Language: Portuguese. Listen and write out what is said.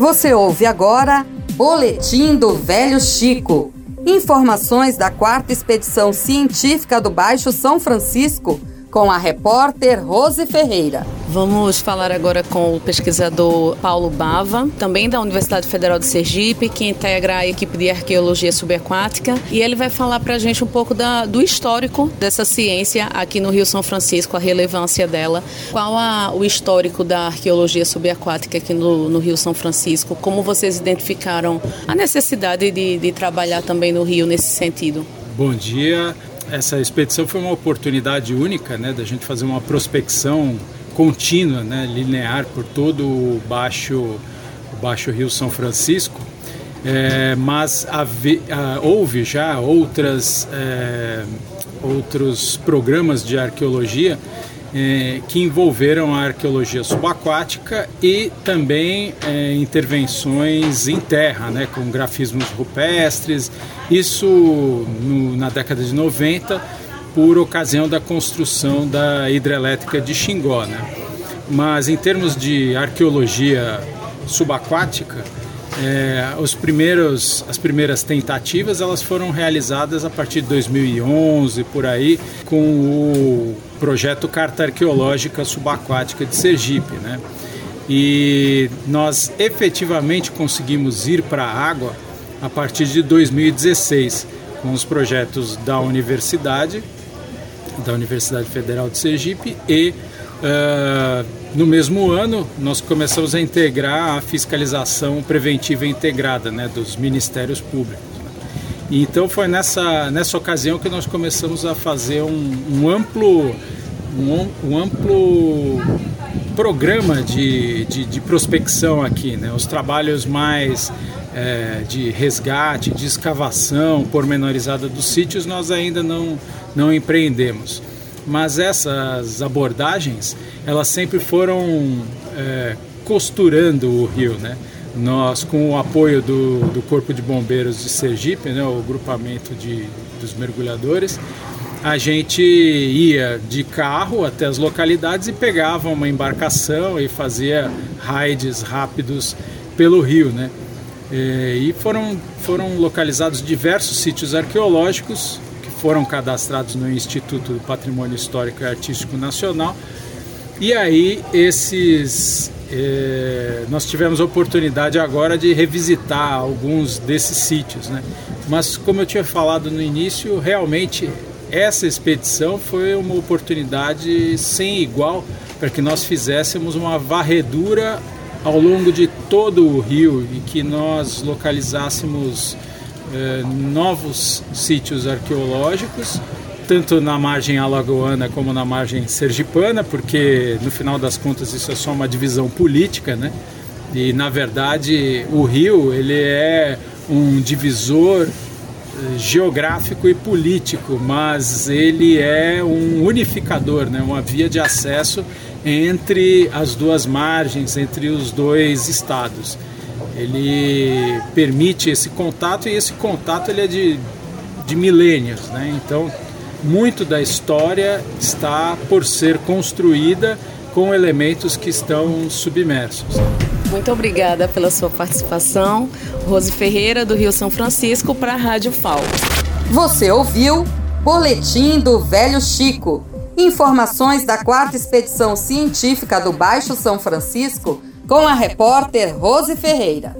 Você ouve agora Boletim do Velho Chico. Informações da quarta expedição científica do Baixo São Francisco com a repórter Rose Ferreira. Vamos falar agora com o pesquisador Paulo Bava, também da Universidade Federal de Sergipe, que integra a equipe de arqueologia subaquática, e ele vai falar para a gente um pouco da, do histórico dessa ciência aqui no Rio São Francisco, a relevância dela, qual a, o histórico da arqueologia subaquática aqui no, no, Rio São Francisco, como vocês identificaram a necessidade de, de trabalhar também no Rio nesse sentido. Bom dia, essa expedição foi uma oportunidade única, né, da gente fazer uma prospecção contínua, né, linear por todo o baixo, o baixo Rio São Francisco. É, mas uh, houve já outras, é, outros programas de arqueologia é, que envolveram a arqueologia subaquática e também é, intervenções em terra, né, com grafismos rupestres. Isso no, na década de 90, por ocasião da construção da hidrelétrica de Xingó. Né? Mas em termos de arqueologia subaquática, é, os primeiros, as primeiras tentativas elas foram realizadas a partir de 2011 por aí com o projeto Carta Arqueológica Subaquática de Sergipe, né? E nós efetivamente conseguimos ir para a água a partir de 2016 com os projetos da universidade, da Universidade Federal de Sergipe e uh, no mesmo ano nós começamos a integrar a fiscalização preventiva integrada né, dos ministérios públicos. Então foi nessa, nessa ocasião que nós começamos a fazer um, um amplo um, um, amplo programa de, de, de, prospecção aqui, né? Os trabalhos mais é, de resgate, de escavação pormenorizada dos sítios nós ainda não, não empreendemos. Mas essas abordagens, elas sempre foram é, costurando o rio, né? Nós, com o apoio do, do Corpo de Bombeiros de Sergipe, né, o grupamento de, dos mergulhadores, a gente ia de carro até as localidades e pegava uma embarcação e fazia raids rápidos pelo rio, né? E foram, foram localizados diversos sítios arqueológicos que foram cadastrados no Instituto do Patrimônio Histórico e Artístico Nacional. E aí esses eh, nós tivemos a oportunidade agora de revisitar alguns desses sítios, né? Mas como eu tinha falado no início, realmente essa expedição foi uma oportunidade sem igual para que nós fizéssemos uma varredura ao longo de todo o rio e que nós localizássemos eh, novos sítios arqueológicos, tanto na margem alagoana como na margem sergipana, porque no final das contas isso é só uma divisão política, né? E na verdade o rio ele é um divisor geográfico e político, mas ele é um unificador, né? uma via de acesso entre as duas margens, entre os dois estados. Ele permite esse contato e esse contato ele é de, de milênios. Né? Então, muito da história está por ser construída com elementos que estão submersos. Muito obrigada pela sua participação. Rose Ferreira, do Rio São Francisco, para a Rádio FAO. Você ouviu Boletim do Velho Chico. Informações da quarta expedição científica do Baixo São Francisco com a repórter Rose Ferreira.